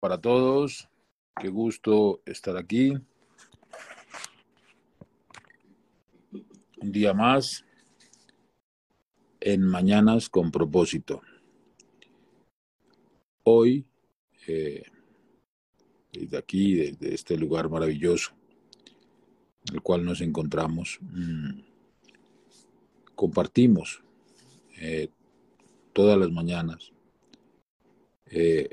para todos. Qué gusto estar aquí. Un día más en Mañanas con propósito. Hoy, eh, desde aquí, desde este lugar maravilloso, en el cual nos encontramos, mmm, compartimos eh, todas las mañanas eh,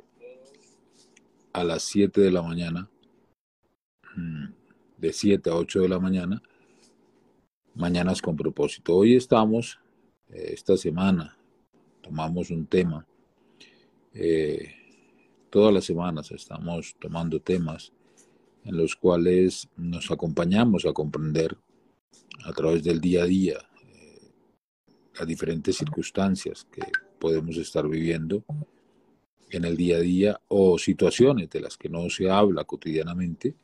a las 7 de la mañana, mm, de 7 a 8 de la mañana, mañanas con propósito. Hoy estamos, eh, esta semana, tomamos un tema. Eh, todas las semanas estamos tomando temas en los cuales nos acompañamos a comprender a través del día a día las diferentes circunstancias que podemos estar viviendo en el día a día o situaciones de las que no se habla cotidianamente.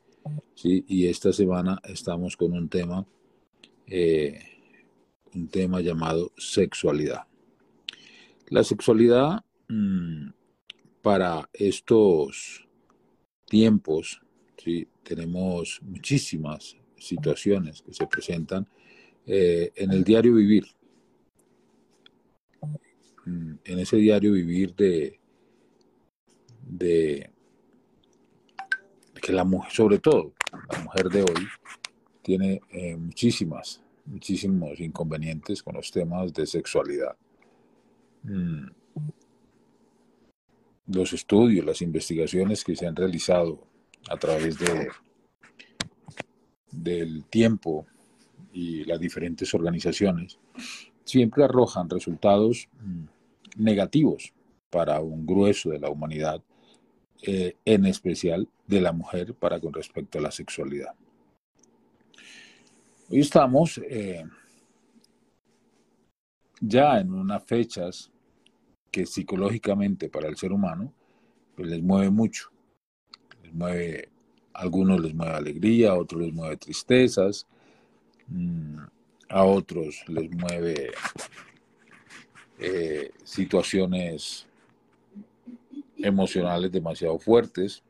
¿sí? Y esta semana estamos con un tema, eh, un tema llamado sexualidad. La sexualidad mmm, para estos tiempos, ¿sí? tenemos muchísimas situaciones que se presentan eh, en el diario vivir. En ese diario vivir de, de que la mujer, sobre todo la mujer de hoy, tiene eh, muchísimas, muchísimos inconvenientes con los temas de sexualidad. Mm. Los estudios, las investigaciones que se han realizado a través de, del tiempo y las diferentes organizaciones siempre arrojan resultados mm, negativos para un grueso de la humanidad eh, en especial de la mujer para con respecto a la sexualidad. Hoy estamos eh, ya en unas fechas que psicológicamente para el ser humano pues les mueve mucho. Les mueve, a algunos les mueve alegría, a otros les mueve tristezas, mmm, a otros les mueve eh, situaciones emocionales demasiado fuertes.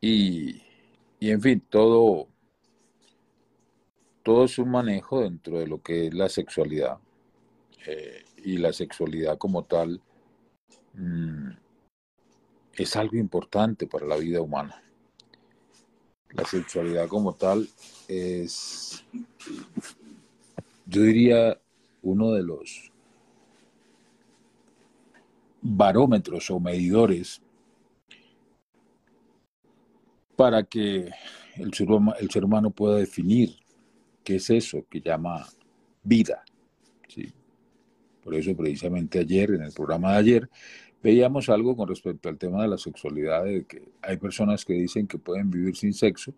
Y, y, en fin, todo, todo es un manejo dentro de lo que es la sexualidad. Eh, y la sexualidad como tal mmm, es algo importante para la vida humana. La sexualidad como tal es, yo diría, uno de los barómetros o medidores para que el ser, el ser, humano pueda definir qué es eso que llama vida. ¿sí? Por eso precisamente ayer, en el programa de ayer, veíamos algo con respecto al tema de la sexualidad, de que hay personas que dicen que pueden vivir sin sexo,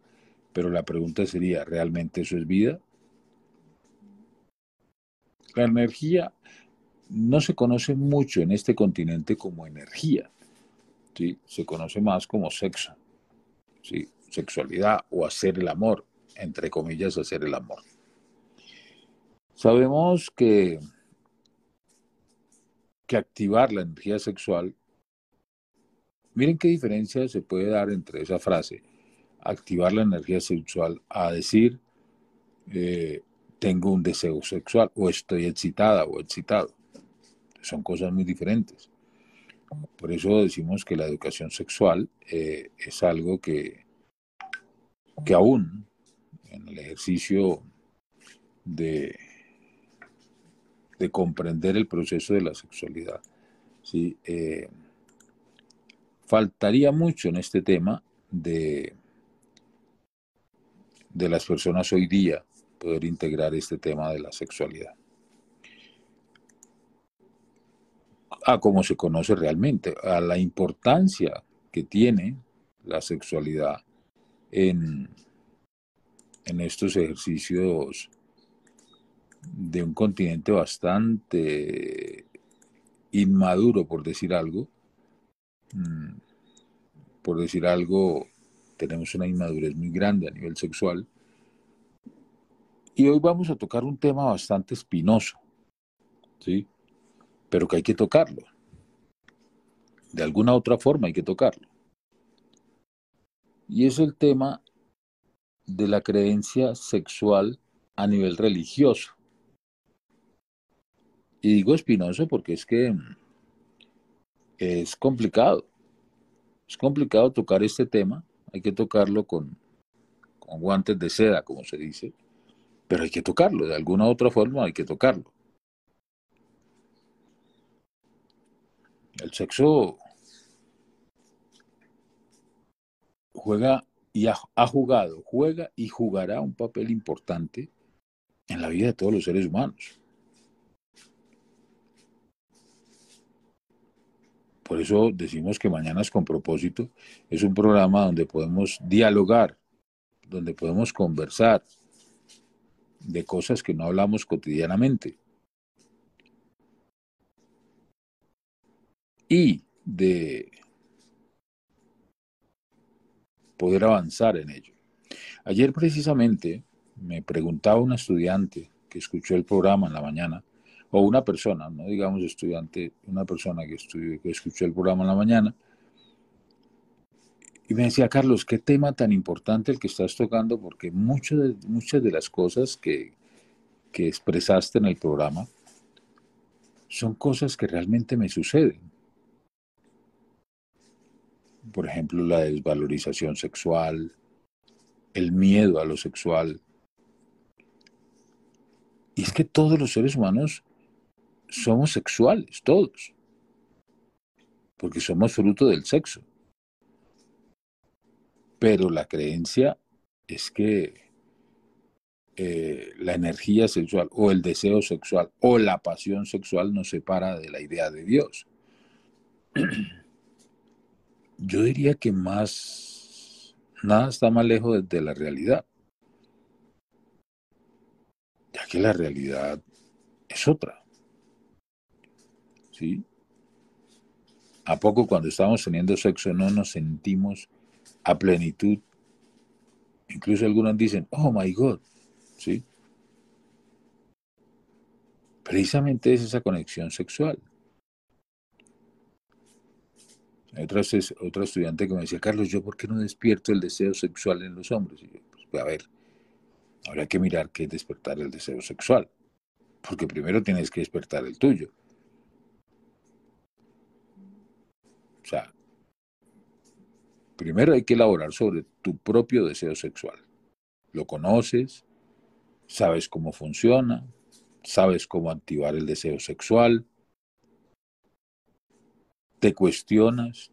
pero la pregunta sería, ¿realmente eso es vida? La energía no se conoce mucho en este continente como energía, ¿sí? se conoce más como sexo, ¿sí? sexualidad o hacer el amor, entre comillas, hacer el amor. Sabemos que, que activar la energía sexual, miren qué diferencia se puede dar entre esa frase, activar la energía sexual, a decir, eh, tengo un deseo sexual o estoy excitada o excitado son cosas muy diferentes. Por eso decimos que la educación sexual eh, es algo que, que aún en el ejercicio de, de comprender el proceso de la sexualidad, ¿sí? Eh, faltaría mucho en este tema de, de las personas hoy día poder integrar este tema de la sexualidad. A cómo se conoce realmente, a la importancia que tiene la sexualidad en, en estos ejercicios de un continente bastante inmaduro, por decir algo. Mm, por decir algo, tenemos una inmadurez muy grande a nivel sexual. Y hoy vamos a tocar un tema bastante espinoso, ¿sí? Pero que hay que tocarlo. De alguna otra forma hay que tocarlo. Y es el tema de la creencia sexual a nivel religioso. Y digo espinoso porque es que es complicado. Es complicado tocar este tema. Hay que tocarlo con, con guantes de seda, como se dice. Pero hay que tocarlo. De alguna u otra forma hay que tocarlo. El sexo juega y ha, jugado, juega y jugará un papel importante en la vida de todos los seres humanos. Por eso decimos que Mañanas con propósito es un programa donde podemos dialogar, donde podemos conversar de cosas que no hablamos cotidianamente. Y de poder avanzar en ello. Ayer precisamente me preguntaba una estudiante que escuchó el programa en la mañana, o una persona, no digamos estudiante, una persona que, estudió, que escuchó el programa en la mañana, y me decía, Carlos, qué tema tan importante el que estás tocando, porque muchas de, muchas de las cosas que, que expresaste en el programa son cosas que realmente me suceden por ejemplo, la desvalorización sexual, el miedo a lo sexual. Y es que todos los seres humanos somos sexuales, todos, porque somos fruto del sexo. Pero la creencia es que eh, la energía sexual o el deseo sexual o la pasión sexual nos separa de la idea de Dios. yo diría que más, nada está más lejos de, la realidad, ya que la realidad es otra. ¿Sí? ¿A poco cuando estamos teniendo sexo no nos sentimos a plenitud? Incluso algunos dicen, oh my God, ¿sí? Precisamente es esa conexión sexual. Otra, otra estudiante que me decía, Carlos, ¿yo por qué no despierto el deseo sexual en los hombres? Y yo, pues a ver, habrá que mirar qué es despertar el deseo sexual. Porque primero tienes que despertar el tuyo. O sea, primero hay que elaborar sobre tu propio deseo sexual. Lo conoces, sabes cómo funciona, sabes cómo activar el deseo sexual, te cuestionas,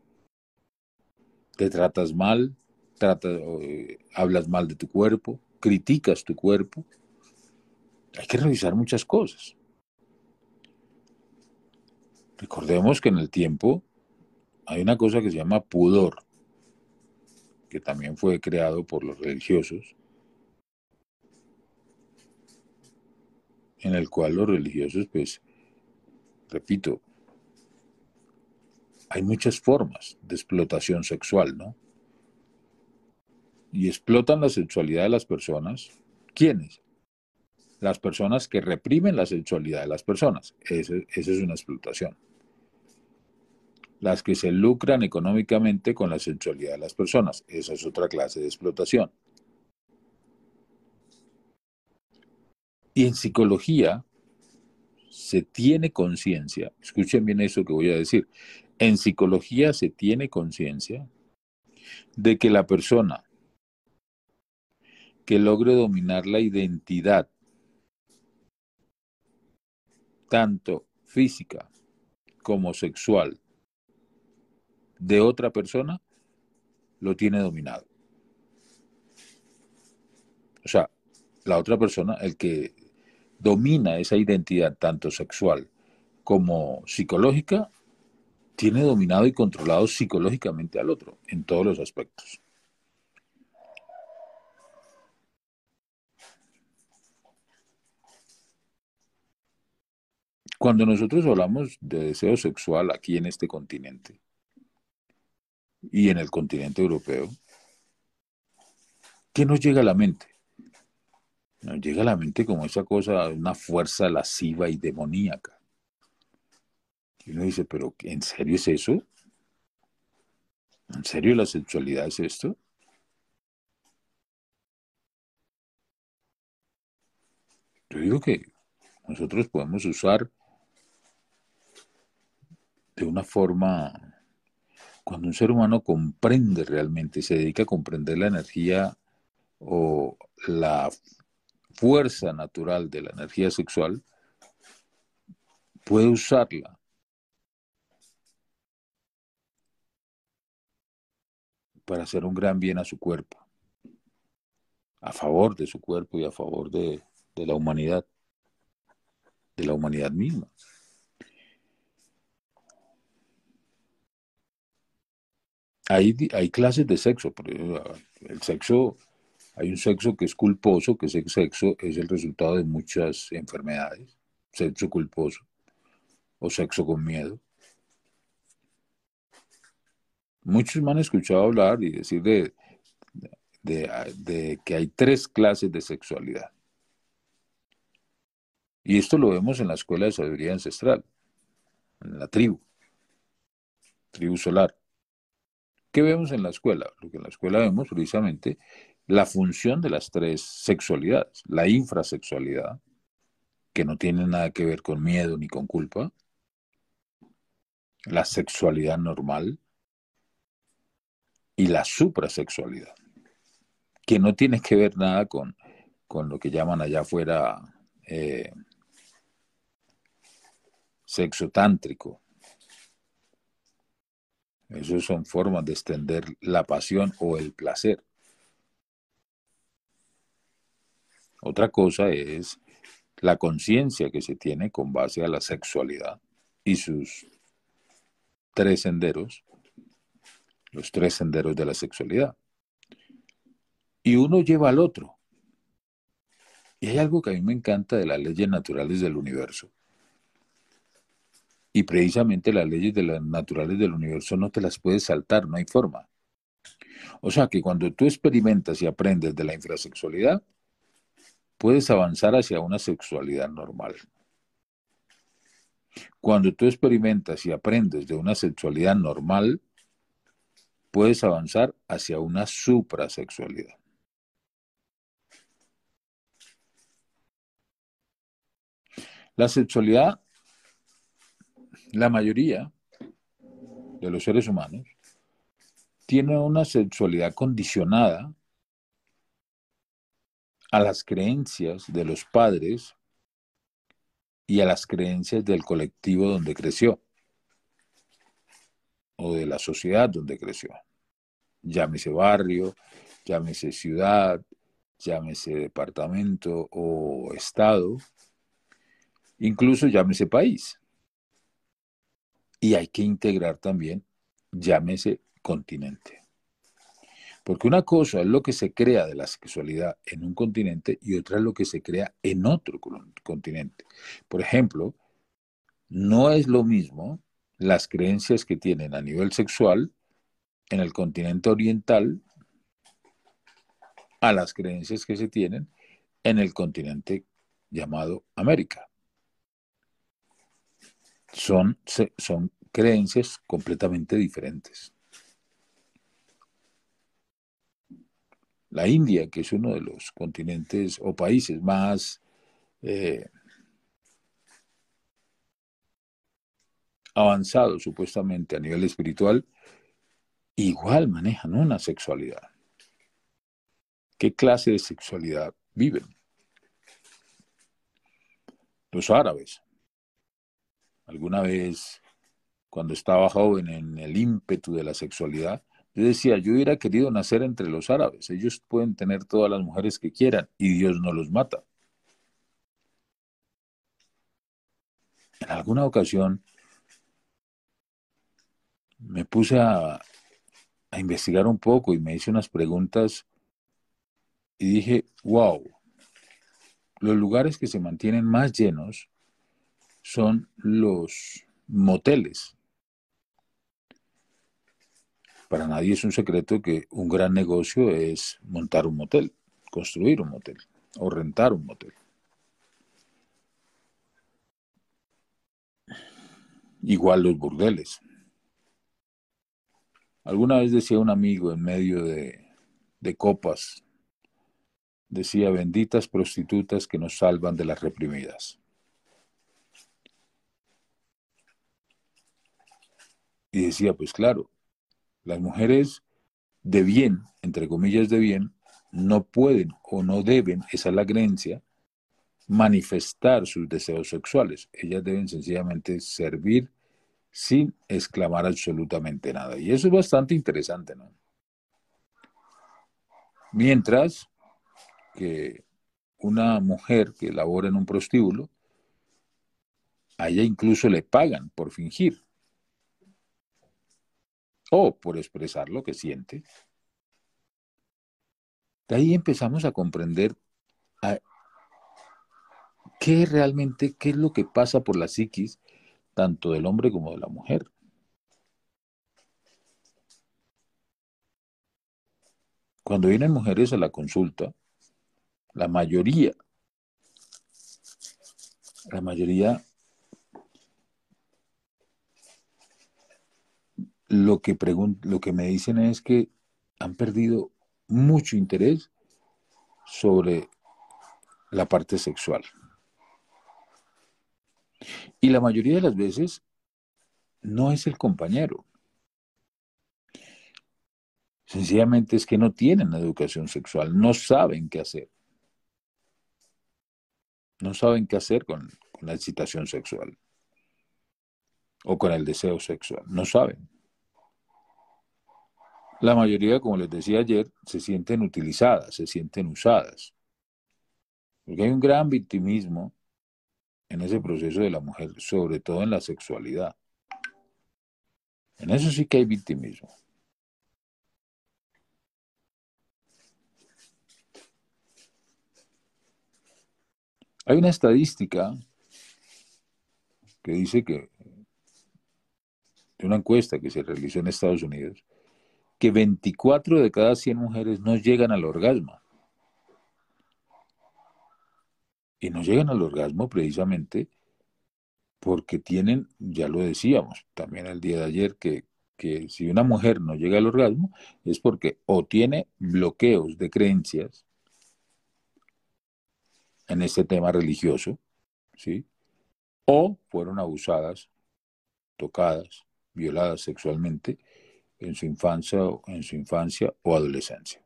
te tratas mal, eh, hablas mal de tu cuerpo, criticas tu cuerpo. Hay que revisar muchas cosas. Recordemos que en el tiempo hay una cosa que se llama pudor, que también fue creado por los religiosos, en el cual los religiosos, pues, repito, hay muchas formas de explotación sexual, ¿no? Y explotan la sexualidad de las personas. ¿Quiénes? Las personas que reprimen la sexualidad de las personas. Esa, es una explotación. Las que se lucran económicamente con la sexualidad de las personas. Esa es otra clase de explotación. Y en psicología se tiene conciencia, escuchen bien eso que voy a decir, en psicología se tiene conciencia de que la persona que logre dominar la identidad, tanto física como sexual, de otra persona, lo tiene dominado. O sea, la otra persona, el que domina esa identidad tanto sexual como psicológica, tiene dominado y controlado psicológicamente al otro en todos los aspectos. Cuando nosotros hablamos de deseo sexual aquí en este continente y en el continente europeo, ¿qué nos llega a la mente? Nos llega a la mente como esa cosa, una fuerza lasciva y demoníaca. Y uno dice, pero ¿en serio es eso? ¿En serio la sexualidad es esto? Yo digo que nosotros podemos usar de una forma, cuando un ser humano comprende realmente, se dedica a comprender la energía o la fuerza natural de la energía sexual, puede usarla para hacer un gran bien a su cuerpo, a favor de su cuerpo y a favor de, la humanidad, de la humanidad misma. Hay, clases de sexo, el sexo, hay un sexo que es culposo, que ese sexo es el resultado de muchas enfermedades, sexo culposo o sexo con miedo. Muchos me han escuchado hablar y decir de, de, que hay tres clases de sexualidad. Y esto lo vemos en la escuela de sabiduría ancestral, en la tribu, tribu solar. ¿Qué vemos en la escuela? Lo que en la escuela vemos precisamente la función de las tres sexualidades. La infrasexualidad, que no tiene nada que ver con miedo ni con culpa. La sexualidad normal, y la suprasexualidad, que no tiene que ver nada con, con lo que llaman allá afuera eh, sexo tántrico. Esas son formas de extender la pasión o el placer. Otra cosa es la conciencia que se tiene con base a la sexualidad y sus tres senderos los tres senderos de la sexualidad. Y uno lleva al otro. Y hay algo que a mí me encanta de las leyes naturales del universo. Y precisamente las leyes de las naturales del universo no te las puedes saltar, no hay forma. O sea que cuando tú experimentas y aprendes de la infrasexualidad, puedes avanzar hacia una sexualidad normal. Cuando tú experimentas y aprendes de una sexualidad normal, puedes avanzar hacia una suprasexualidad. La sexualidad, la mayoría de los seres humanos, tiene una sexualidad condicionada a las creencias de los padres y a las creencias del colectivo donde creció o de la sociedad donde creció. Llámese barrio, llámese ciudad, llámese departamento o estado, incluso llámese país. Y hay que integrar también, llámese continente. Porque una cosa es lo que se crea de la sexualidad en un continente y otra es lo que se crea en otro continente. Por ejemplo, no es lo mismo las creencias que tienen a nivel sexual en el continente oriental a las creencias que se tienen en el continente llamado América. Son, son creencias completamente diferentes. La India, que es uno de los continentes o países más eh, avanzado supuestamente a nivel espiritual, igual manejan una sexualidad. ¿Qué clase de sexualidad viven? Los árabes. Alguna vez, cuando estaba joven en el ímpetu de la sexualidad, yo decía, yo hubiera querido nacer entre los árabes. Ellos pueden tener todas las mujeres que quieran y Dios no los mata. En alguna ocasión me puse a, investigar un poco y me hice unas preguntas y dije, wow, los lugares que se mantienen más llenos son los moteles. Para nadie es un secreto que un gran negocio es montar un motel, construir un motel o rentar un motel. Igual los burdeles. Alguna vez decía un amigo en medio de, copas, decía, benditas prostitutas que nos salvan de las reprimidas. Y decía, pues claro, las mujeres de bien, entre comillas de bien, no pueden o no deben, esa es la manifestar sus deseos sexuales. Ellas deben sencillamente servir sin exclamar absolutamente nada. Y eso es bastante interesante, ¿no? Mientras que una mujer que labora en un prostíbulo, a ella incluso le pagan por fingir o por expresar lo que siente. De ahí empezamos a comprender qué realmente, qué es lo que pasa por la psiquis, tanto del hombre como de la mujer. Cuando vienen mujeres a la consulta, la mayoría, la mayoría lo que, lo que me dicen es que han perdido mucho interés sobre la parte sexual. Y la mayoría de las veces no es el compañero. Sencillamente es que no tienen educación sexual, no saben qué hacer. No saben qué hacer con, con la excitación sexual o con el deseo sexual. No saben. La mayoría, como les decía ayer, se sienten utilizadas, se sienten usadas. Porque hay un gran victimismo en ese proceso de la mujer, sobre todo en la sexualidad. En eso sí que hay victimismo. Hay una estadística que dice que, de una encuesta que se realizó en Estados Unidos, que 24 de cada 100 mujeres no llegan al orgasmo. Y no llegan al orgasmo precisamente porque tienen, ya lo decíamos también el día de ayer, que, que si una mujer no llega al orgasmo es porque o tiene bloqueos de creencias en este tema religioso, ¿sí? O fueron abusadas, tocadas, violadas sexualmente en su infancia, en su infancia o adolescencia.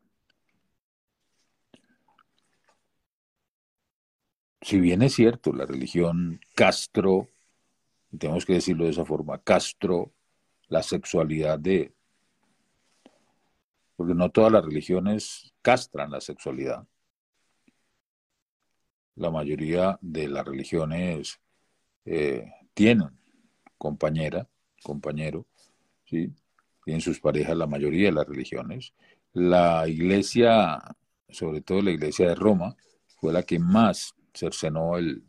Si bien es cierto, la religión Castro, tenemos que decirlo de esa forma, Castro, la sexualidad de... Porque no todas las religiones castran la sexualidad. La mayoría de las religiones eh, tienen compañera, compañero, ¿sí? tienen sus parejas la mayoría de las religiones. La iglesia, sobre todo la iglesia de Roma, fue la que más cercenó el,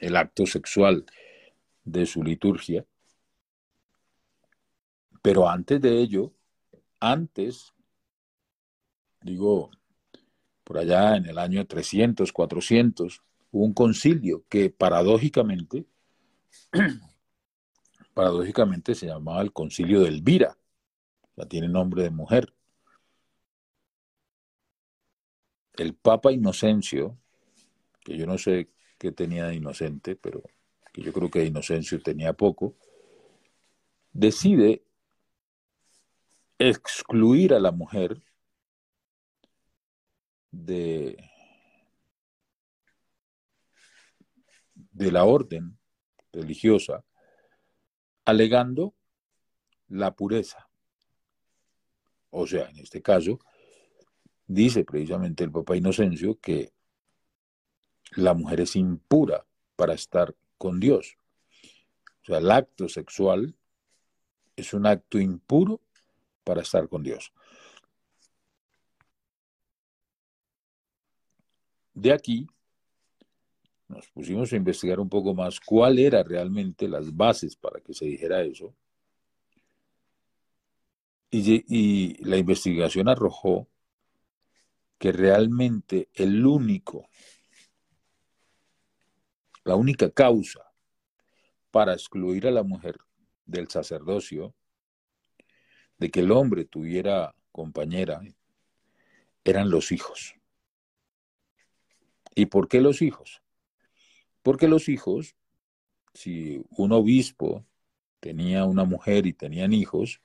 el acto sexual de su liturgia. Pero antes de ello, antes, digo, por allá en el año 300, 400, hubo un concilio que paradójicamente paradójicamente se llamaba el concilio de Elvira, ya tiene nombre de mujer. El Papa Inocencio, que yo no sé qué tenía de inocente, pero que yo creo que Inocencio tenía poco, decide excluir a la mujer de, de la orden religiosa alegando la pureza. O sea, en este caso, dice precisamente el Papa Inocencio que la mujer es impura para estar con Dios. O sea, el acto sexual es un acto impuro para estar con Dios. De aquí nos pusimos a investigar un poco más cuál era realmente las bases para que se dijera eso. Y, y la investigación arrojó que realmente el único, la única causa para excluir a la mujer del sacerdocio de que el hombre tuviera compañera eran los hijos. ¿Y por qué los hijos? Porque los hijos, si un obispo tenía una mujer y tenían hijos,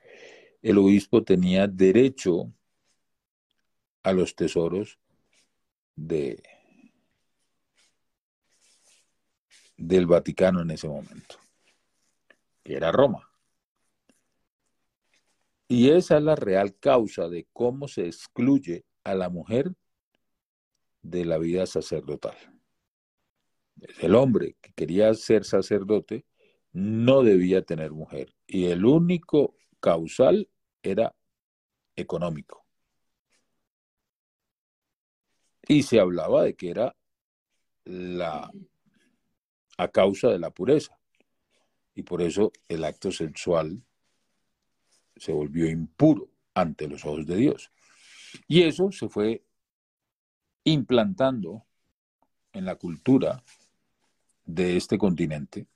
el obispo tenía derecho a los tesoros de, del Vaticano en ese momento, que era Roma. Y esa es la real causa de cómo se excluye a la mujer de la vida sacerdotal. El hombre que quería ser sacerdote no debía tener mujer y el único causal era económico. Y se hablaba de que era la a causa de la pureza. Y por eso el acto sexual se volvió impuro ante los ojos de Dios. Y eso se fue implantando en la cultura de este continente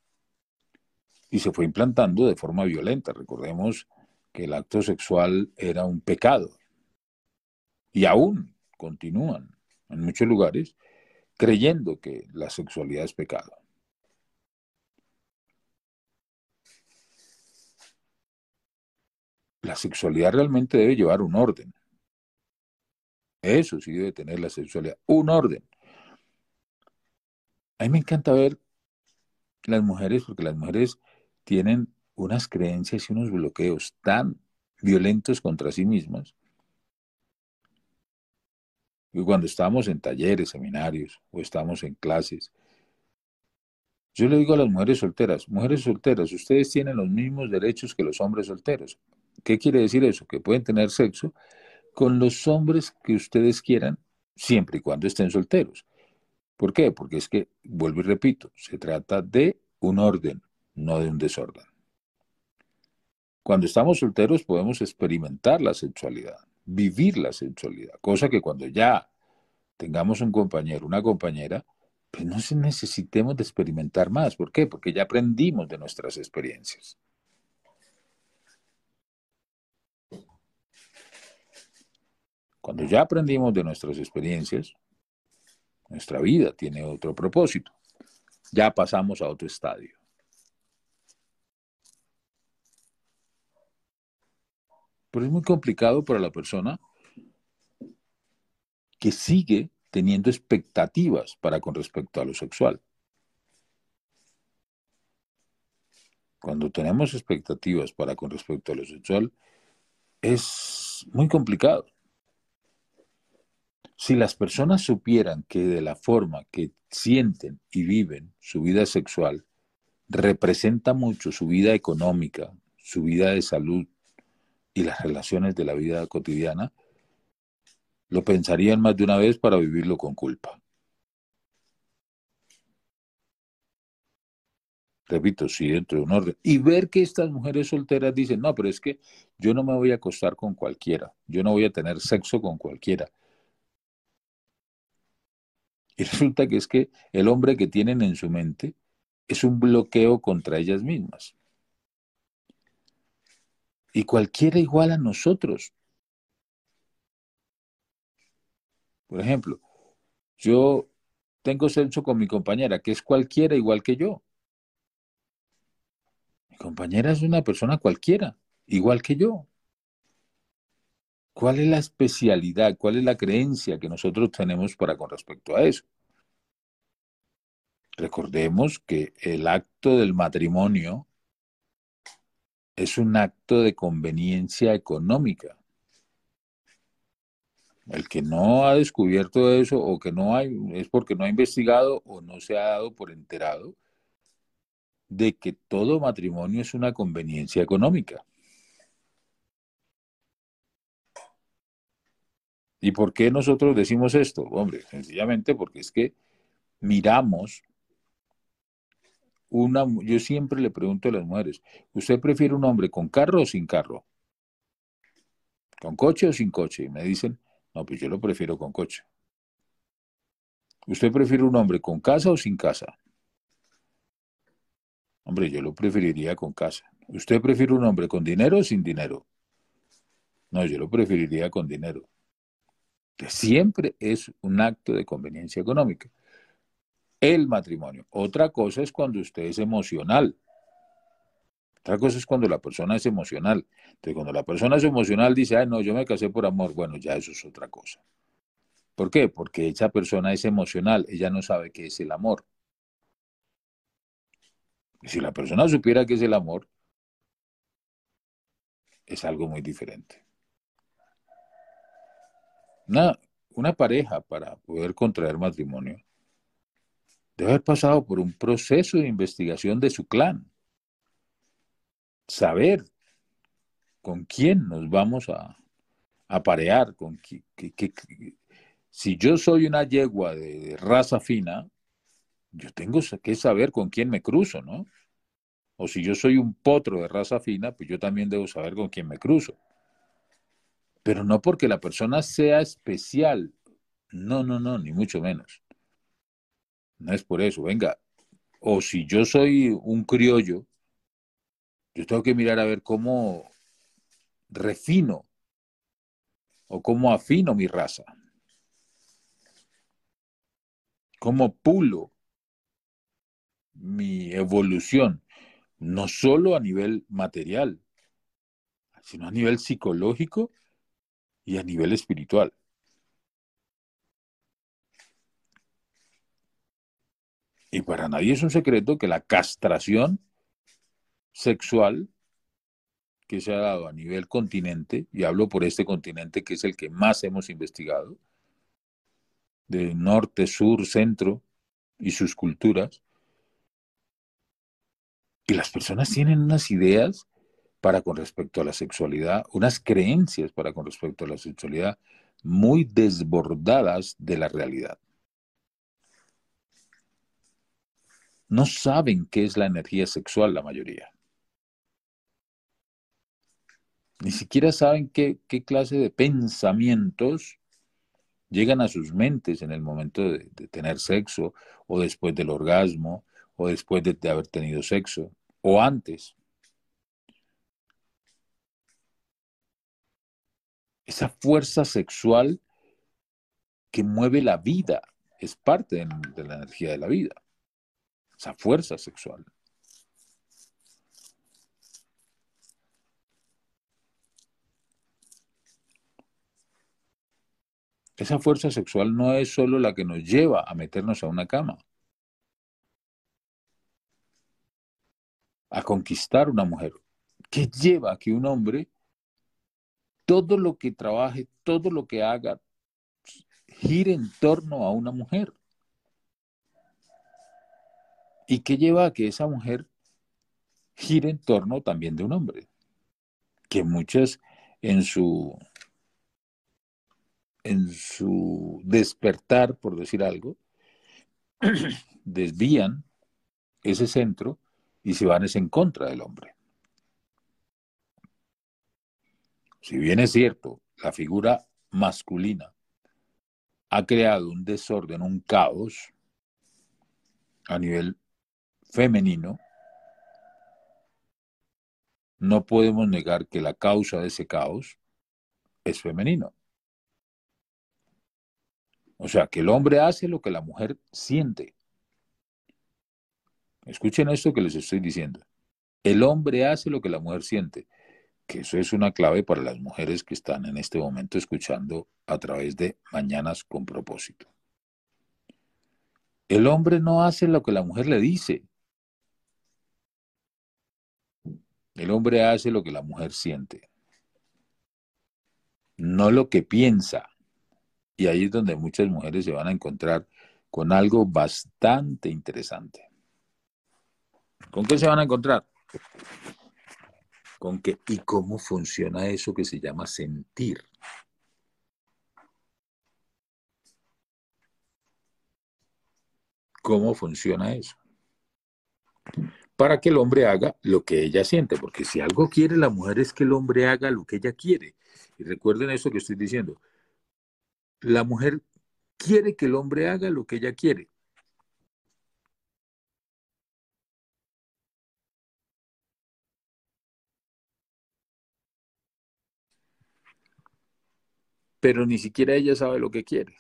y se fue implantando de forma violenta. Recordemos que el acto sexual era un pecado y aún continúan en muchos lugares creyendo que la sexualidad es pecado. La sexualidad realmente debe llevar un orden. Eso sí debe tener la sexualidad, un orden. A mí me encanta ver las mujeres, porque las mujeres tienen unas creencias y unos bloqueos tan violentos contra sí mismas. Y cuando estamos en talleres, seminarios o estamos en clases, yo le digo a las mujeres solteras, mujeres solteras, ustedes tienen los mismos derechos que los hombres solteros. ¿Qué quiere decir eso? Que pueden tener sexo con los hombres que ustedes quieran, siempre y cuando estén solteros. ¿Por qué? Porque es que, vuelvo y repito, se trata de un orden, no de un desorden. Cuando estamos solteros podemos experimentar la sexualidad, vivir la sexualidad, cosa que cuando ya tengamos un compañero, una compañera, pues no necesitemos de experimentar más. ¿Por qué? Porque ya aprendimos de nuestras experiencias. Cuando ya aprendimos de nuestras experiencias, nuestra vida tiene otro propósito. Ya pasamos a otro estadio. Pero es muy complicado para la persona que sigue teniendo expectativas para con respecto a lo sexual. Cuando tenemos expectativas para con respecto a lo sexual, es muy complicado. Si las personas supieran que de la forma que sienten y viven su vida sexual representa mucho su vida económica, su vida de salud y las relaciones de la vida cotidiana, lo pensarían más de una vez para vivirlo con culpa. Repito, sí, dentro de un orden. Y ver que estas mujeres solteras dicen, no, pero es que yo no me voy a acostar con cualquiera, yo no voy a tener sexo con cualquiera, y resulta que es que el hombre que tienen en su mente es un bloqueo contra ellas mismas. Y cualquiera igual a nosotros. Por ejemplo, yo tengo sexo con mi compañera, que es cualquiera igual que yo. Mi compañera es una persona cualquiera, igual que yo. ¿Cuál es la especialidad, cuál es la creencia que nosotros tenemos para con respecto a eso? Recordemos que el acto del matrimonio es un acto de conveniencia económica. El que no ha descubierto eso o que no hay, es porque no ha investigado o no se ha dado por enterado de que todo matrimonio es una conveniencia económica. ¿Y por qué nosotros decimos esto? Hombre, sencillamente porque es que miramos una, yo siempre le pregunto a las mujeres, ¿usted prefiere un hombre con carro o sin carro? ¿Con coche o sin coche? Y me dicen, no, pues yo lo prefiero con coche. ¿Usted prefiere un hombre con casa o sin casa? Hombre, yo lo preferiría con casa. ¿Usted prefiere un hombre con dinero o sin dinero? No, yo lo preferiría con dinero. Siempre es un acto de conveniencia económica. El matrimonio. Otra cosa es cuando usted es emocional. Otra cosa es cuando la persona es emocional. Entonces, cuando la persona es emocional, dice, ay, no, yo me casé por amor. Bueno, ya eso es otra cosa. ¿Por qué? Porque esa persona es emocional, ella no sabe qué es el amor. Y si la persona supiera qué es el amor, es algo muy diferente. Una, una pareja para poder contraer matrimonio debe haber pasado por un proceso de investigación de su clan. Saber con quién nos vamos a, aparear, con si yo soy una yegua de, raza fina, yo tengo que saber con quién me cruzo, ¿no? O si yo soy un potro de raza fina, pues yo también debo saber con quién me cruzo. Pero no porque la persona sea especial. No, no, no, ni mucho menos. No es por eso. Venga, o si yo soy un criollo, yo tengo que mirar a ver cómo refino o cómo afino mi raza. Cómo pulo mi evolución, no solo a nivel material, sino a nivel psicológico y a nivel espiritual. Y para nadie es un secreto que la castración sexual que se ha dado a nivel continente, y hablo por este continente que es el que más hemos investigado, de norte, sur, centro y sus culturas, y las personas tienen unas ideas para con respecto a la sexualidad, unas creencias para con respecto a la sexualidad muy desbordadas de la realidad. No saben qué es la energía sexual la mayoría. Ni siquiera saben qué, clase de pensamientos llegan a sus mentes en el momento de, tener sexo o después del orgasmo o después de haber tenido sexo o antes. Esa fuerza sexual que mueve la vida, es parte de, la energía de la vida, esa fuerza sexual. Esa fuerza sexual no es solo la que nos lleva a meternos a una cama, a conquistar una mujer. ¿Qué lleva a que un hombre todo lo que trabaje, todo lo que haga, gire en torno a una mujer. ¿Y qué lleva a que esa mujer gire en torno también de un hombre? Que muchas en su en su despertar, por decir algo, desvían ese centro y se van en contra del hombre. Si bien es cierto, la figura masculina ha creado un desorden, un caos a nivel femenino, no podemos negar que la causa de ese caos es femenino. O sea, que el hombre hace lo que la mujer siente. Escuchen esto que les estoy diciendo. El hombre hace lo que la mujer siente que eso es una clave para las mujeres que están en este momento escuchando a través de Mañanas con propósito. El hombre no hace lo que la mujer le dice. El hombre hace lo que la mujer siente, no lo que piensa. Y ahí es donde muchas mujeres se van a encontrar con algo bastante interesante. ¿Con qué se van a encontrar? Con qué y cómo funciona eso que se llama sentir. ¿Cómo funciona eso? Para que el hombre haga lo que ella siente, porque si algo quiere la mujer es que el hombre haga lo que ella quiere. Y recuerden eso que estoy diciendo. La mujer quiere que el hombre haga lo que ella quiere. Pero ni siquiera ella sabe lo que quiere.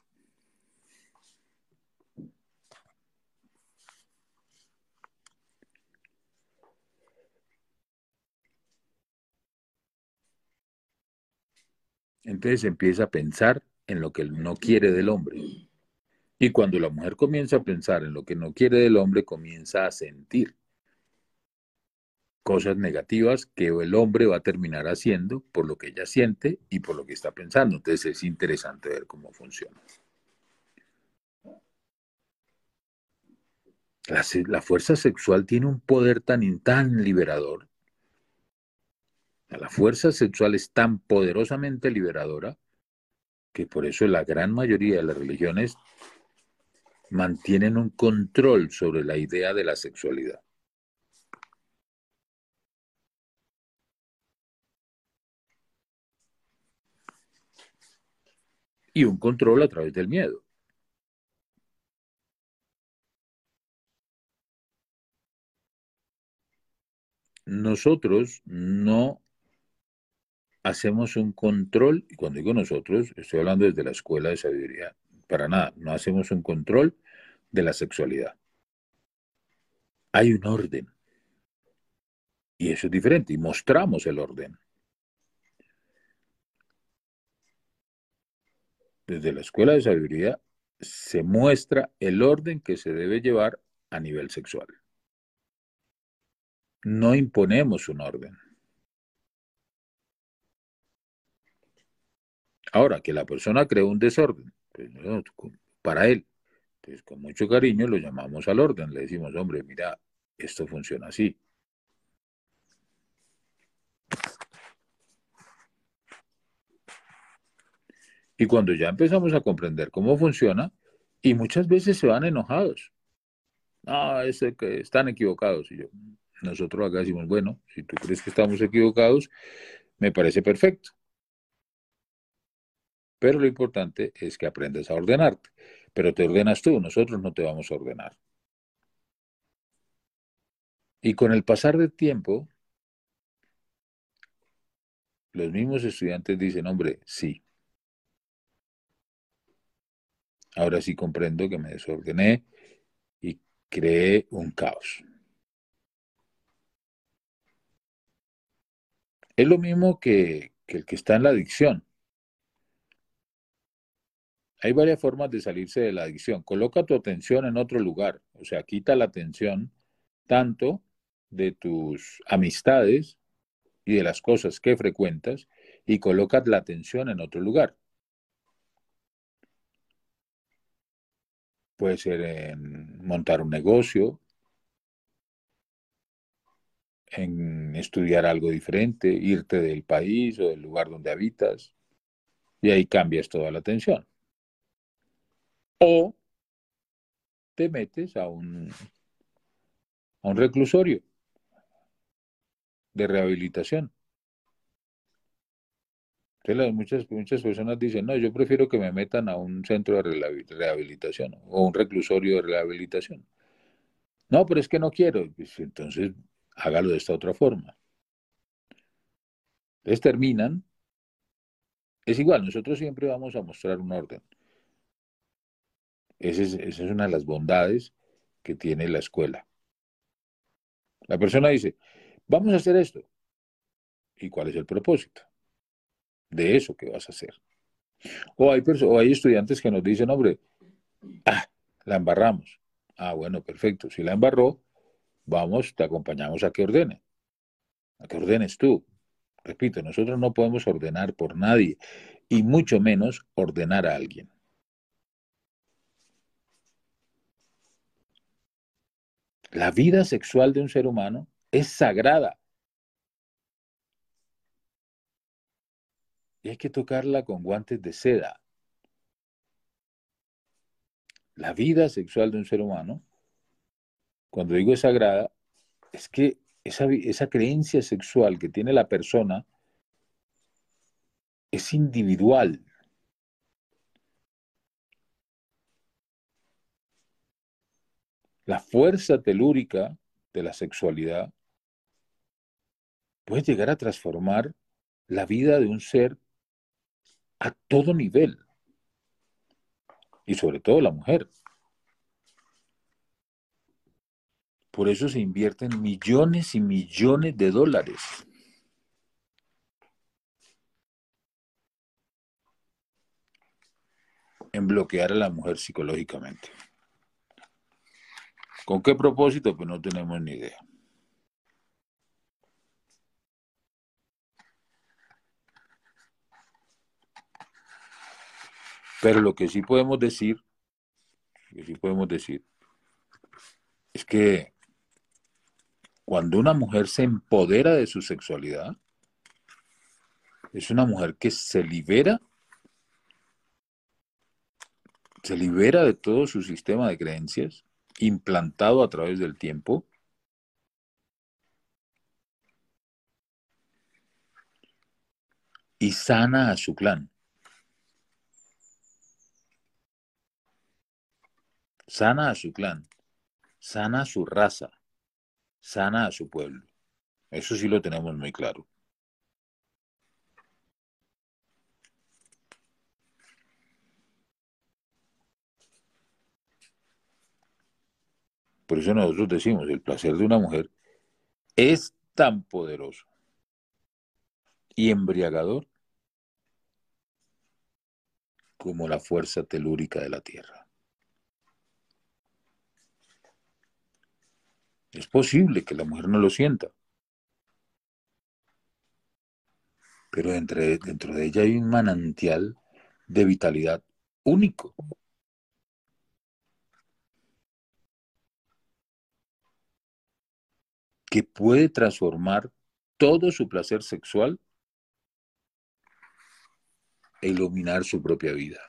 Entonces empieza a pensar en lo que no quiere del hombre. Y cuando la mujer comienza a pensar en lo que no quiere del hombre, comienza a sentir cosas negativas que el hombre va a terminar haciendo por lo que ella siente y por lo que está pensando. Entonces es interesante ver cómo funciona. La, fuerza sexual tiene un poder tan, tan liberador la fuerza sexual es tan poderosamente liberadora que por eso la gran mayoría de las religiones mantienen un control sobre la idea de la sexualidad. Y un control a través del miedo. Nosotros no hacemos un control, y cuando digo nosotros, estoy hablando desde la escuela de sabiduría, para nada, no hacemos un control de la sexualidad. Hay un orden. Y eso es diferente, y mostramos el orden. Desde la escuela de sabiduría se muestra el orden que se debe llevar a nivel sexual. No imponemos un orden. Ahora, que la persona creó un desorden, pues, para él, pues con mucho cariño lo llamamos al orden, le decimos, hombre, mira, esto funciona así. Y cuando ya empezamos a comprender cómo funciona, y muchas veces se van enojados. No, es que están equivocados. Y yo, nosotros acá decimos, bueno, si tú crees que estamos equivocados, me parece perfecto. Pero lo importante es que aprendes a ordenarte. Pero te ordenas tú, nosotros no te vamos a ordenar. Y con el pasar del tiempo, los mismos estudiantes dicen, hombre, sí. Ahora sí comprendo que me desordené y creé un caos. Es lo mismo que, el que está en la adicción. Hay varias formas de salirse de la adicción. Coloca tu atención en otro lugar, o sea, quita la atención tanto de tus amistades y de las cosas que frecuentas y coloca la atención en otro lugar. Puede ser en montar un negocio, en estudiar algo diferente, irte del país o del lugar donde habitas, y ahí cambias toda la atención o te metes a un, a un reclusorio de rehabilitación. Muchas, muchas personas dicen, no, yo prefiero que me metan a un centro de rehabilitación o un reclusorio de rehabilitación. No, pero es que no quiero. Pues, entonces, hágalo de esta otra forma. Entonces terminan. Es igual, nosotros siempre vamos a mostrar un orden. Esa es, una de las bondades que tiene la escuela. La persona dice, vamos a hacer esto. ¿Y cuál es el propósito de eso que vas a hacer? O hay, o hay estudiantes que nos dicen, hombre, ah, la embarramos. Ah, bueno, perfecto. Si la embarró, vamos, te acompañamos a que ordene. A que ordenes tú. Repito, nosotros no podemos ordenar por nadie y mucho menos ordenar a alguien. La vida sexual de un ser humano es sagrada. Y hay que tocarla con guantes de seda. La vida sexual de un ser humano, cuando digo sagrada, es que esa, esa creencia sexual que tiene la persona es individual. la fuerza telúrica de la sexualidad puede llegar a transformar la vida de un ser a todo nivel. Y sobre todo la mujer. Por eso se invierten millones y millones de dólares. en bloquear a la mujer psicológicamente. ¿Con qué propósito? Pues no tenemos ni idea. Pero lo que sí podemos decir, lo que sí podemos decir, es que cuando una mujer se empodera de su sexualidad, es una mujer que se libera, se libera de todo su sistema de creencias implantado a través del tiempo y sana a su clan. Sana a su clan, sana a su raza, sana a su pueblo. Eso sí lo tenemos muy claro. Por eso nosotros decimos, el placer de una mujer es tan poderoso y embriagador como la fuerza telúrica de la Tierra. Es posible que la mujer no lo sienta. Pero dentro de ella hay un manantial de vitalidad único. que puede transformar todo su placer sexual e iluminar su propia vida.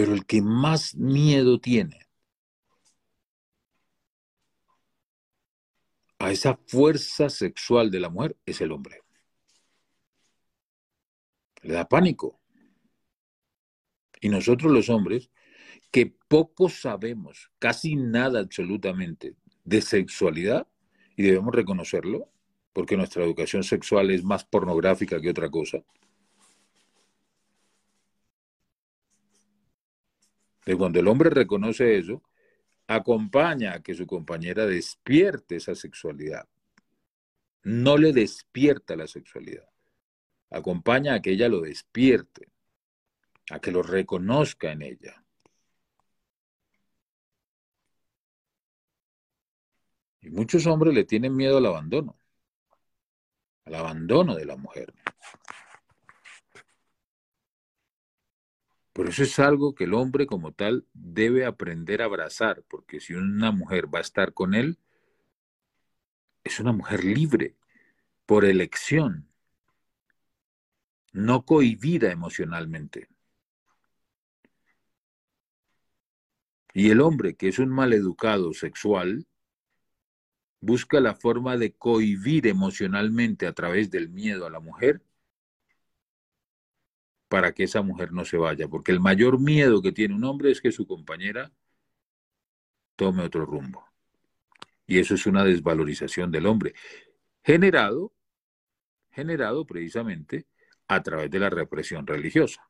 Pero el que más miedo tiene a esa fuerza sexual de la mujer es el hombre. Le da pánico. Y nosotros los hombres, que poco sabemos, casi nada absolutamente, de sexualidad, y debemos reconocerlo, porque nuestra educación sexual es más pornográfica que otra cosa, cuando el hombre reconoce eso, acompaña a que su compañera despierte esa sexualidad. No le despierta la sexualidad. Acompaña a que ella lo despierte, a que lo reconozca en ella. Y muchos hombres le tienen miedo al abandono, al abandono de la mujer. Por eso es algo que el hombre como tal debe aprender a abrazar, porque si una mujer va a estar con él, es una mujer libre, por elección, no cohibida emocionalmente. Y el hombre, que es un maleducado sexual, busca la forma de cohibir emocionalmente a través del miedo a la mujer para que esa mujer no se vaya, porque el mayor miedo que tiene un hombre es que su compañera tome otro rumbo. Y eso es una desvalorización del hombre, generado, generado precisamente a través de la represión religiosa,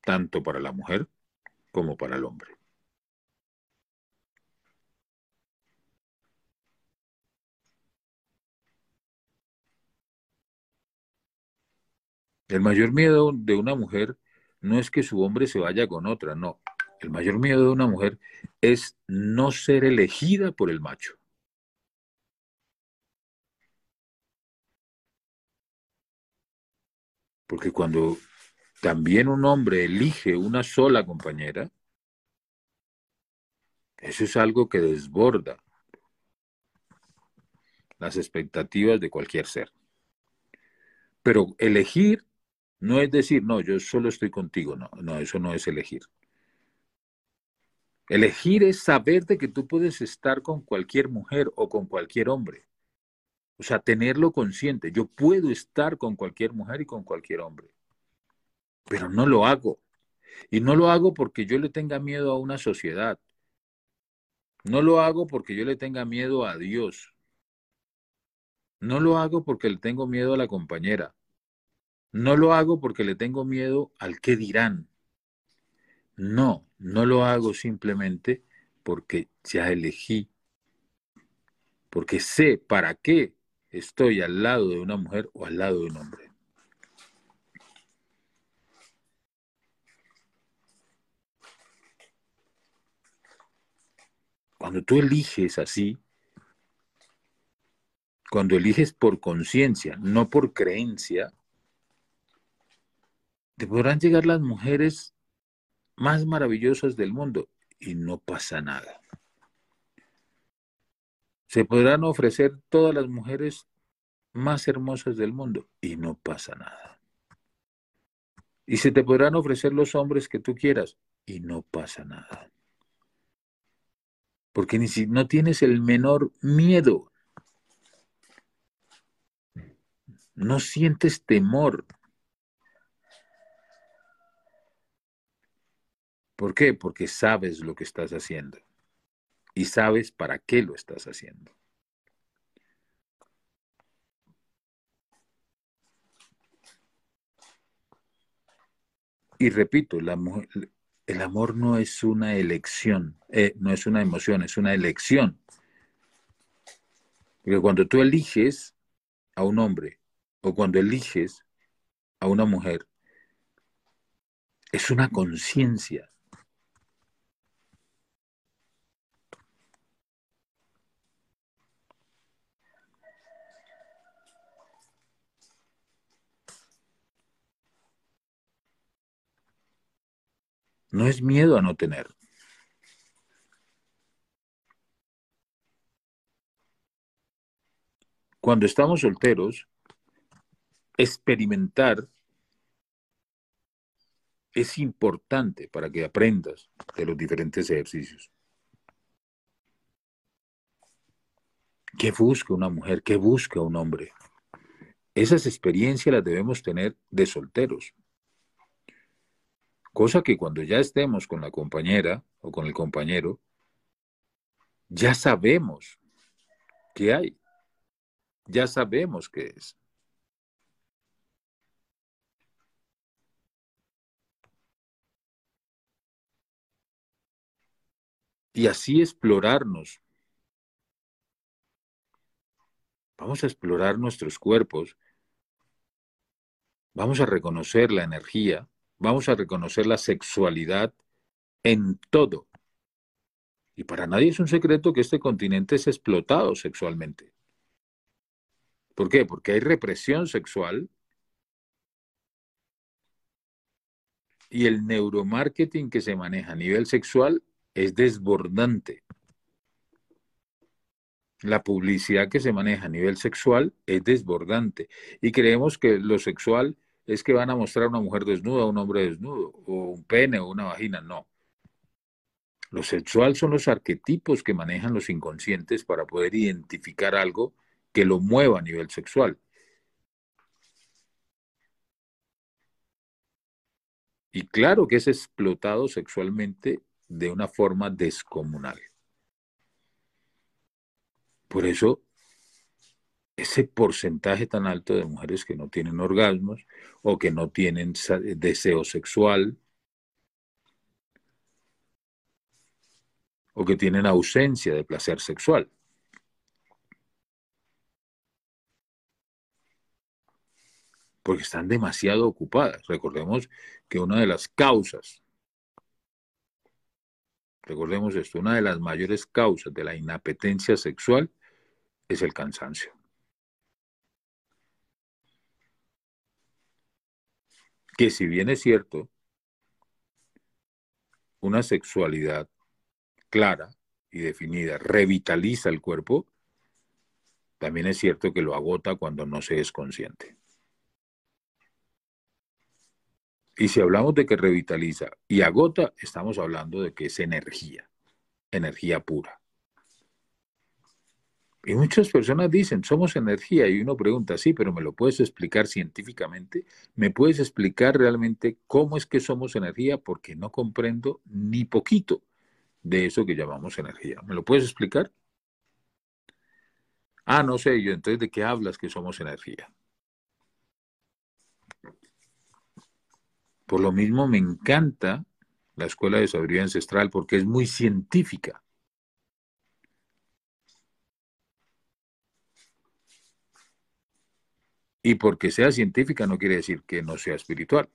tanto para la mujer como para el hombre. El mayor miedo de una mujer no es que su hombre se vaya con otra, no. El mayor miedo de una mujer es no ser elegida por el macho. Porque cuando también un hombre elige una sola compañera, eso es algo que desborda las expectativas de cualquier ser. Pero elegir no es decir, no, yo solo estoy contigo, no, no, eso no es elegir. Elegir es saber de que tú puedes estar con cualquier mujer o con cualquier hombre. O sea, tenerlo consciente. Yo puedo estar con cualquier mujer y con cualquier hombre. Pero no lo hago. Y no lo hago porque yo le tenga miedo a una sociedad. No lo hago porque yo le tenga miedo a Dios. No lo hago porque le tengo miedo a la compañera. No lo hago porque le tengo miedo al qué dirán. No, no lo hago simplemente porque ya elegí, porque sé para qué estoy al lado de una mujer o al lado de un hombre. Cuando tú eliges así, cuando eliges por conciencia, no por creencia, te podrán llegar las mujeres más maravillosas del mundo y no pasa nada. Se podrán ofrecer todas las mujeres más hermosas del mundo y no pasa nada. Y se te podrán ofrecer los hombres que tú quieras y no pasa nada. Porque ni si no tienes el menor miedo. No sientes temor. ¿Por qué? Porque sabes lo que estás haciendo y sabes para qué lo estás haciendo. Y repito, el amor no es una elección, eh, no es una emoción, es una elección. Porque cuando tú eliges a un hombre o cuando eliges a una mujer, es una conciencia. No es miedo a no tener. Cuando estamos solteros, experimentar es importante para que aprendas de los diferentes ejercicios. ¿Qué busca una mujer? ¿Qué busca un hombre? Esas experiencias las debemos tener de solteros. Cosa que cuando ya estemos con la compañera o con el compañero, ya sabemos qué hay. Ya sabemos qué es. Y así explorarnos. Vamos a explorar nuestros cuerpos. Vamos a reconocer la energía vamos a reconocer la sexualidad en todo. Y para nadie es un secreto que este continente es explotado sexualmente. ¿Por qué? Porque hay represión sexual y el neuromarketing que se maneja a nivel sexual es desbordante. La publicidad que se maneja a nivel sexual es desbordante y creemos que lo sexual es que van a mostrar una mujer desnuda, un hombre desnudo, o un pene o una vagina, no. Lo sexual son los arquetipos que manejan los inconscientes para poder identificar algo que lo mueva a nivel sexual. Y claro que es explotado sexualmente de una forma descomunal. Por eso ese porcentaje tan alto de mujeres que no tienen orgasmos o que no tienen deseo sexual o que tienen ausencia de placer sexual. Porque están demasiado ocupadas. Recordemos que una de las causas, recordemos esto, una de las mayores causas de la inapetencia sexual es el cansancio. Que si bien es cierto, una sexualidad clara y definida revitaliza el cuerpo, también es cierto que lo agota cuando no se es consciente. Y si hablamos de que revitaliza y agota, estamos hablando de que es energía, energía pura. Y muchas personas dicen, somos energía, y uno pregunta, sí, pero ¿me lo puedes explicar científicamente? ¿Me puedes explicar realmente cómo es que somos energía? Porque no comprendo ni poquito de eso que llamamos energía. ¿Me lo puedes explicar? Ah, no sé, yo entonces, ¿de qué hablas que somos energía? Por lo mismo me encanta la Escuela de Sabiduría Ancestral porque es muy científica. Y porque sea científica no quiere decir que no sea espiritual.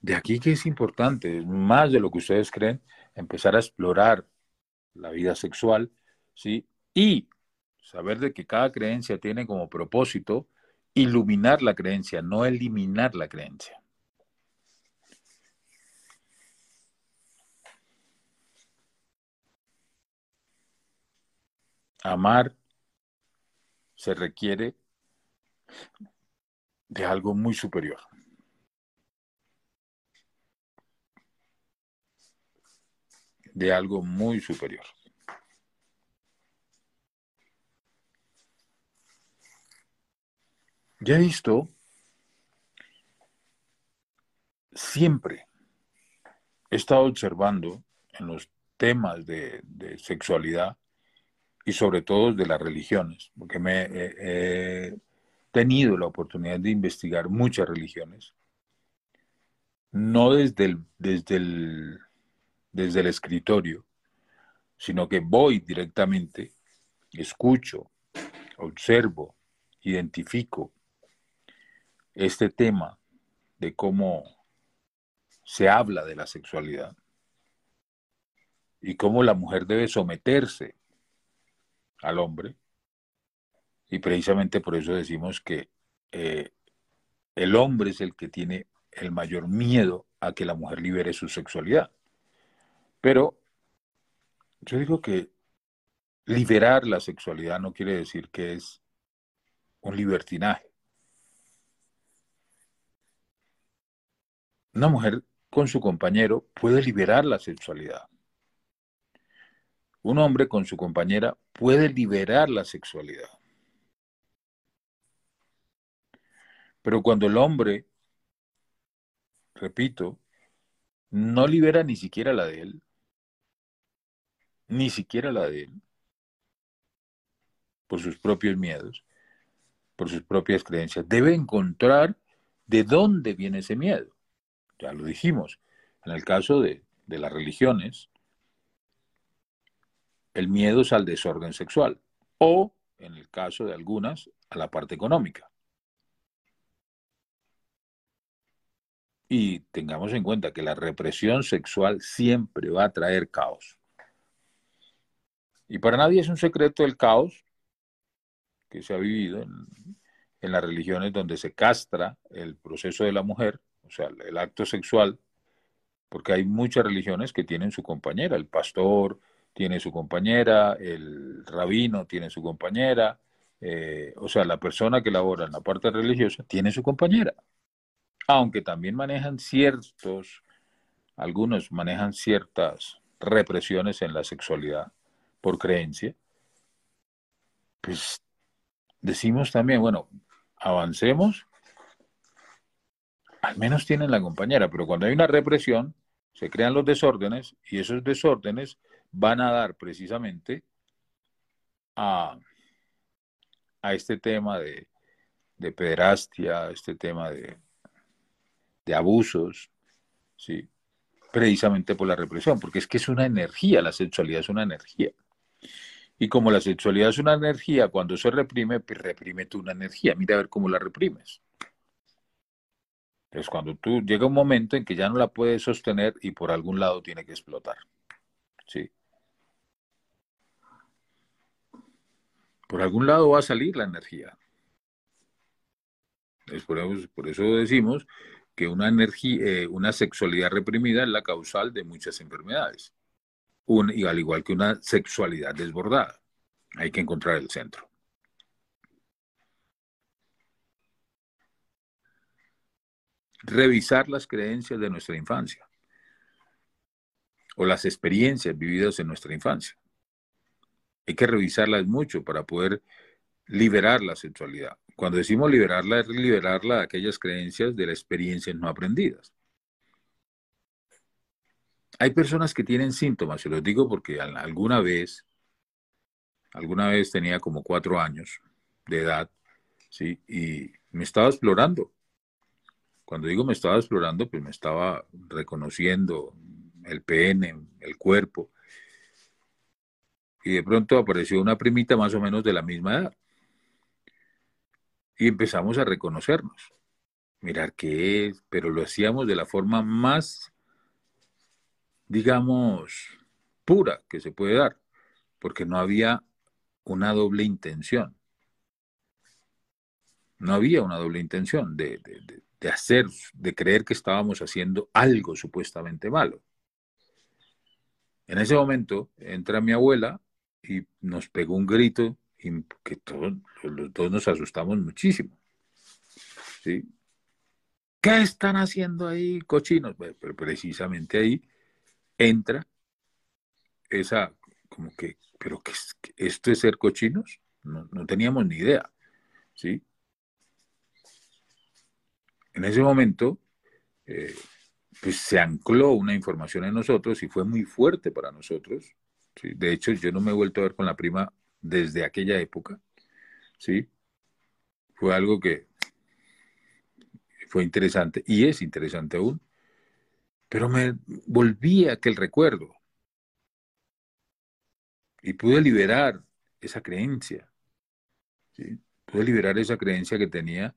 De aquí que es importante, más de lo que ustedes creen, empezar a explorar la vida sexual, ¿sí? Y saber de que cada creencia tiene como propósito iluminar la creencia, no eliminar la creencia. Amar se requiere de algo muy superior. De algo muy superior. Ya he visto siempre, he estado observando en los temas de, de sexualidad y sobre todo de las religiones, porque me he tenido la oportunidad de investigar muchas religiones, no desde el, desde el, desde el escritorio, sino que voy directamente, escucho, observo, identifico este tema de cómo se habla de la sexualidad y cómo la mujer debe someterse al hombre. Y precisamente por eso decimos que eh, el hombre es el que tiene el mayor miedo a que la mujer libere su sexualidad. Pero yo digo que liberar la sexualidad no quiere decir que es un libertinaje. Una mujer con su compañero puede liberar la sexualidad. Un hombre con su compañera puede liberar la sexualidad. Pero cuando el hombre, repito, no libera ni siquiera la de él, ni siquiera la de él, por sus propios miedos, por sus propias creencias, debe encontrar de dónde viene ese miedo. Ya lo dijimos, en el caso de, de las religiones, el miedo es al desorden sexual o, en el caso de algunas, a la parte económica. Y tengamos en cuenta que la represión sexual siempre va a traer caos. Y para nadie es un secreto el caos que se ha vivido en, las religiones donde se castra el proceso de la mujer, o sea, el acto sexual, porque hay muchas religiones que tienen su compañera, el pastor, tiene su compañera, el rabino tiene su compañera, eh, o sea, la persona que labora en la parte religiosa tiene su compañera. Aunque también manejan ciertos, algunos manejan ciertas represiones en la sexualidad por creencia, pues decimos también, bueno, avancemos, al menos tienen la compañera, pero cuando hay una represión, se crean los desórdenes y esos desórdenes van a dar precisamente a, este tema de, de pederastia, este tema de, de abusos, ¿sí? precisamente por la represión, porque es que es una energía, la sexualidad es una energía. Y como la sexualidad es una energía, cuando se reprime, pues reprime tú una energía. Mira a ver cómo la reprimes. Entonces, cuando tú llega un momento en que ya no la puedes sostener y por algún lado tiene que explotar. ¿Sí? Por algún lado va a salir la energía. Es por, eso, decimos que una, energía, eh, una sexualidad reprimida es la causal de muchas enfermedades. y al igual que una sexualidad desbordada. Hay que encontrar el centro. revisar las creencias de nuestra infancia o las experiencias vividas en nuestra infancia. Hay que revisarlas mucho para poder liberar la sexualidad. Cuando decimos liberarla, es liberarla de aquellas creencias de las experiencias no aprendidas. Hay personas que tienen síntomas, se los digo porque alguna vez, alguna vez tenía como cuatro años de edad, ¿sí? Y me estaba explorando. Cuando digo me estaba explorando, pues me estaba reconociendo el pene, el cuerpo. Y de pronto apareció una primita más o menos de la misma edad. Y empezamos a reconocernos, mirar qué es, pero lo hacíamos de la forma más, digamos, pura que se puede dar, porque no había una doble intención. No había una doble intención de, de hacer, de creer que estábamos haciendo algo supuestamente malo. En ese momento entra mi abuela y nos pegó un grito y que todos los dos nos asustamos muchísimo. ¿Qué están haciendo ahí, cochinos? Pero precisamente ahí entra esa, como que, pero que esto es ser cochinos, no, no teníamos ni idea. ¿Sí? En ese momento, eh, pues se ancló una información en nosotros y fue muy fuerte para nosotros. De hecho, yo no me he vuelto a ver con la prima desde aquella época. ¿sí? Fue algo que fue interesante y es interesante aún. Pero me volví a aquel recuerdo y pude liberar esa creencia. ¿sí? Pude liberar esa creencia que tenía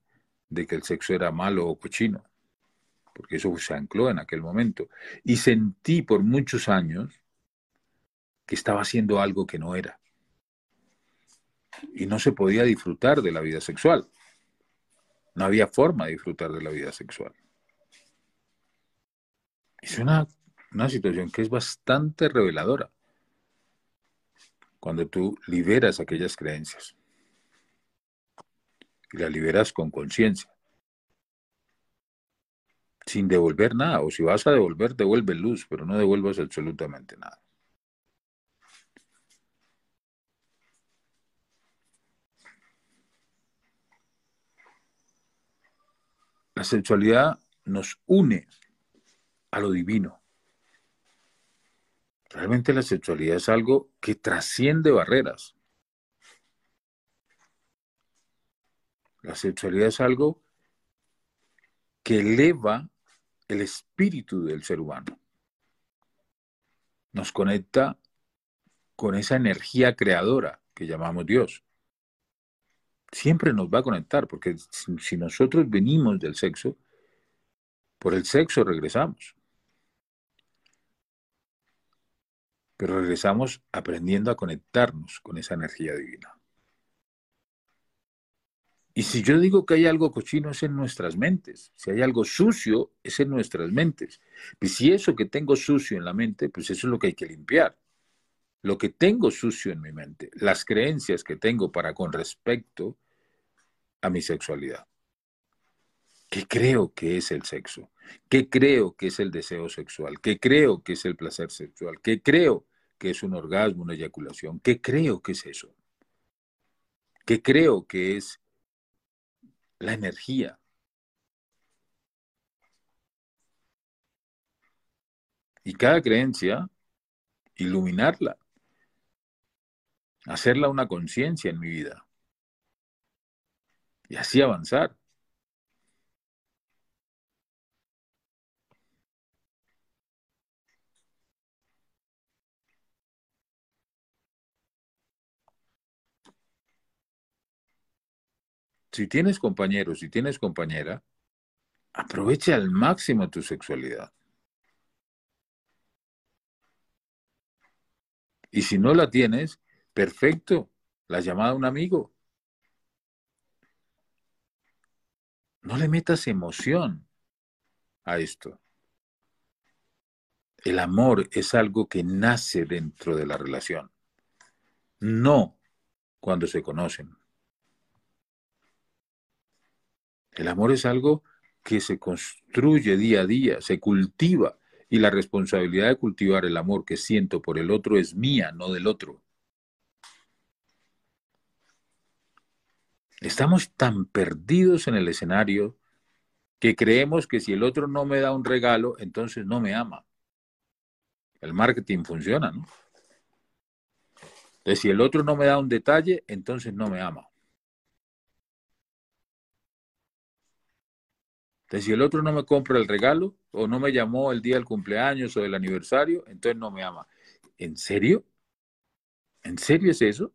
de que el sexo era malo o cochino, porque eso se ancló en aquel momento. Y sentí por muchos años que estaba haciendo algo que no era. Y no se podía disfrutar de la vida sexual. No había forma de disfrutar de la vida sexual. Es una, una situación que es bastante reveladora cuando tú liberas aquellas creencias y la liberas con conciencia. Sin devolver nada, o si vas a devolver, devuelve luz, pero no devuelvas absolutamente nada. La sexualidad nos une a lo divino. Realmente la sexualidad es algo que trasciende barreras. La sexualidad es algo que eleva el espíritu del ser humano. Nos conecta con esa energía creadora que llamamos Dios. Siempre nos va a conectar, porque si nosotros venimos del sexo, por el sexo regresamos. Pero regresamos aprendiendo a conectarnos con esa energía divina. Y si yo digo que hay algo cochino es en nuestras mentes, si hay algo sucio es en nuestras mentes. Y si eso que tengo sucio en la mente, pues eso es lo que hay que limpiar. Lo que tengo sucio en mi mente, las creencias que tengo para con respecto a mi sexualidad. ¿Qué creo que es el sexo? ¿Qué creo que es el deseo sexual? ¿Qué creo que es el placer sexual? ¿Qué creo que es un orgasmo, una eyaculación? ¿Qué creo que es eso? ¿Qué creo que es la energía. Y cada creencia, iluminarla, hacerla una conciencia en mi vida. Y así avanzar. si tienes compañeros, si tienes compañera, aproveche al máximo tu sexualidad. Y si no la tienes, perfecto, la llamada a un amigo. No le metas emoción a esto. El amor es algo que nace dentro de la relación, no cuando se conocen. El amor es algo que se construye día a día, se cultiva, y la responsabilidad de cultivar el amor que siento por el otro es mía, no del otro. Estamos tan perdidos en el escenario que creemos que si el otro no me da un regalo, entonces no me ama. El marketing funciona, ¿no? Entonces, si el otro no me da un detalle, entonces no me ama. Entonces, si el otro no me compra el regalo o no me llamó el día del cumpleaños o del aniversario, entonces no me ama. ¿En serio? ¿En serio es eso?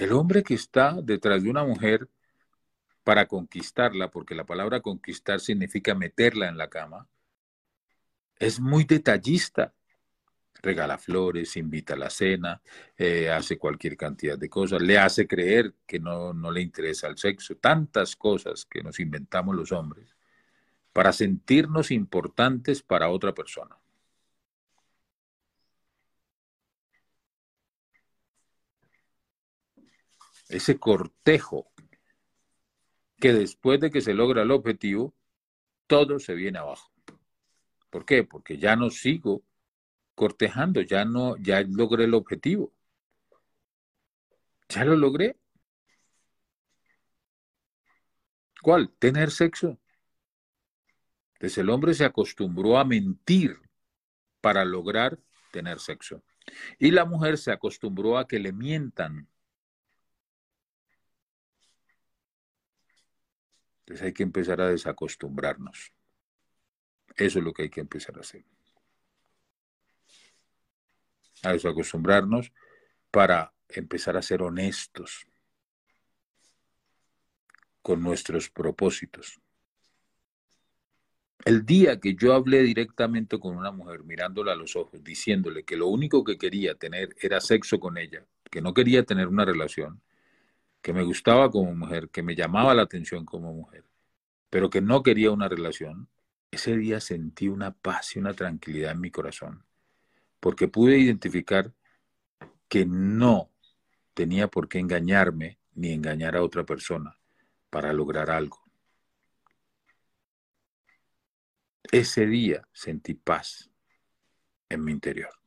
El hombre que está detrás de una mujer para conquistarla, porque la palabra conquistar significa meterla en la cama, es muy detallista. Regala flores, invita a la cena, eh, hace cualquier cantidad de cosas, le hace creer que no, no le interesa el sexo, tantas cosas que nos inventamos los hombres para sentirnos importantes para otra persona. Ese cortejo que después de que se logra el objetivo, todo se viene abajo. ¿Por qué? Porque ya no sigo cortejando, ya no, ya logré el objetivo. Ya lo logré. ¿Cuál? Tener sexo. Entonces el hombre se acostumbró a mentir para lograr tener sexo. Y la mujer se acostumbró a que le mientan Entonces hay que empezar a desacostumbrarnos. Eso es lo que hay que empezar a hacer. A desacostumbrarnos para empezar a ser honestos con nuestros propósitos. El día que yo hablé directamente con una mujer, mirándola a los ojos, diciéndole que lo único que quería tener era sexo con ella, que no quería tener una relación, que me gustaba como mujer, que me llamaba la atención como mujer, pero que no quería una relación, ese día sentí una paz y una tranquilidad en mi corazón, porque pude identificar que no tenía por qué engañarme ni engañar a otra persona para lograr algo. Ese día sentí paz en mi interior.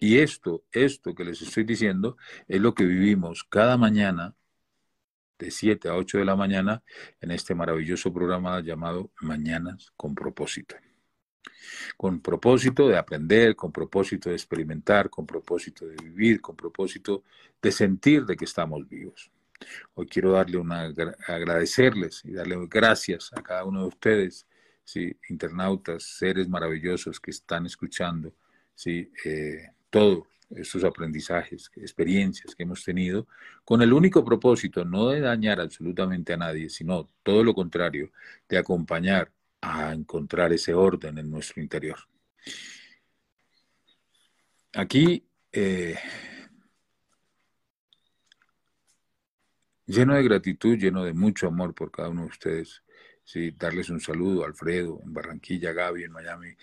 Y esto, esto que les estoy diciendo, es lo que vivimos cada mañana de 7 a 8 de la mañana en este maravilloso programa llamado Mañanas con propósito. Con propósito de aprender, con propósito de experimentar, con propósito de vivir, con propósito de sentir de que estamos vivos. Hoy quiero darle una agradecerles y darle gracias a cada uno de ustedes, sí, internautas, seres maravillosos que están escuchando, sí, eh, todos estos aprendizajes, experiencias que hemos tenido, con el único propósito no de dañar absolutamente a nadie, sino todo lo contrario, de acompañar a encontrar ese orden en nuestro interior. Aquí, eh, lleno de gratitud, lleno de mucho amor por cada uno de ustedes, sí, darles un saludo a Alfredo en Barranquilla, Gaby en Miami,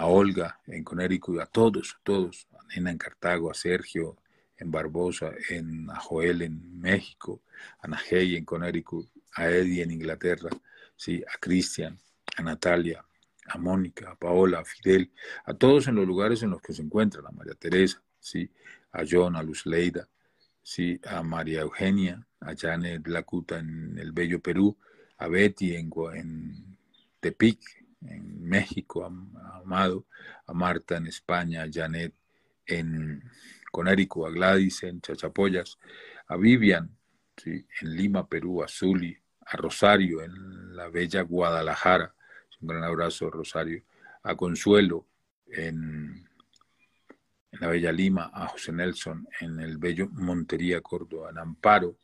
a Olga en Connecticut, a todos, a todos, a Nena en Cartago, a Sergio en Barbosa, en, a Joel en México, a Nahey en Connecticut, a Eddie en Inglaterra, ¿sí? a Cristian, a Natalia, a Mónica, a Paola, a Fidel, a todos en los lugares en los que se encuentran, a María Teresa, ¿sí? a John, a Luz Leida, ¿sí? a María Eugenia, a Janet Lacuta en el Bello Perú, a Betty en, en Tepic, en México, a, Amado, a Marta en España, a Janet en Conérico, a Gladys en Chachapoyas, a Vivian en Lima, Perú, a Zuli, a Rosario en la bella Guadalajara, un gran abrazo Rosario, a Consuelo en, en la bella Lima, a José Nelson en el bello Montería, Córdoba, a Amparo,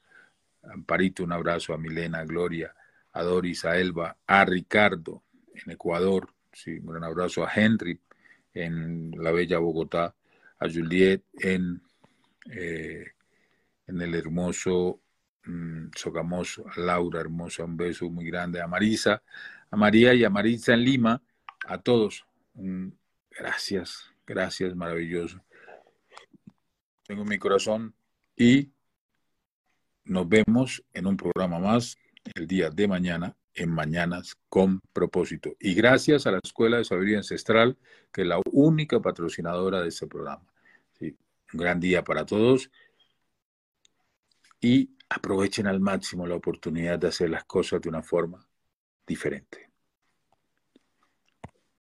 Amparito, un abrazo a Milena, a Gloria, a Doris, a Elba, a Ricardo en Ecuador, sí, un gran abrazo a Henry en la bella Bogotá, a Juliet en, eh, en el hermoso mm, Sogamoso, a Laura hermosa, un beso muy grande, a Marisa, a María y a Marisa en Lima, a todos. gracias, gracias, maravilloso. Tengo mi corazón y nos vemos en un programa más el día de mañana en Mañanas con propósito. Y gracias a la Escuela de Sabiduría Ancestral, que es la única patrocinadora de este programa. un gran día para todos y aprovechen al máximo la oportunidad de hacer las cosas de una forma diferente.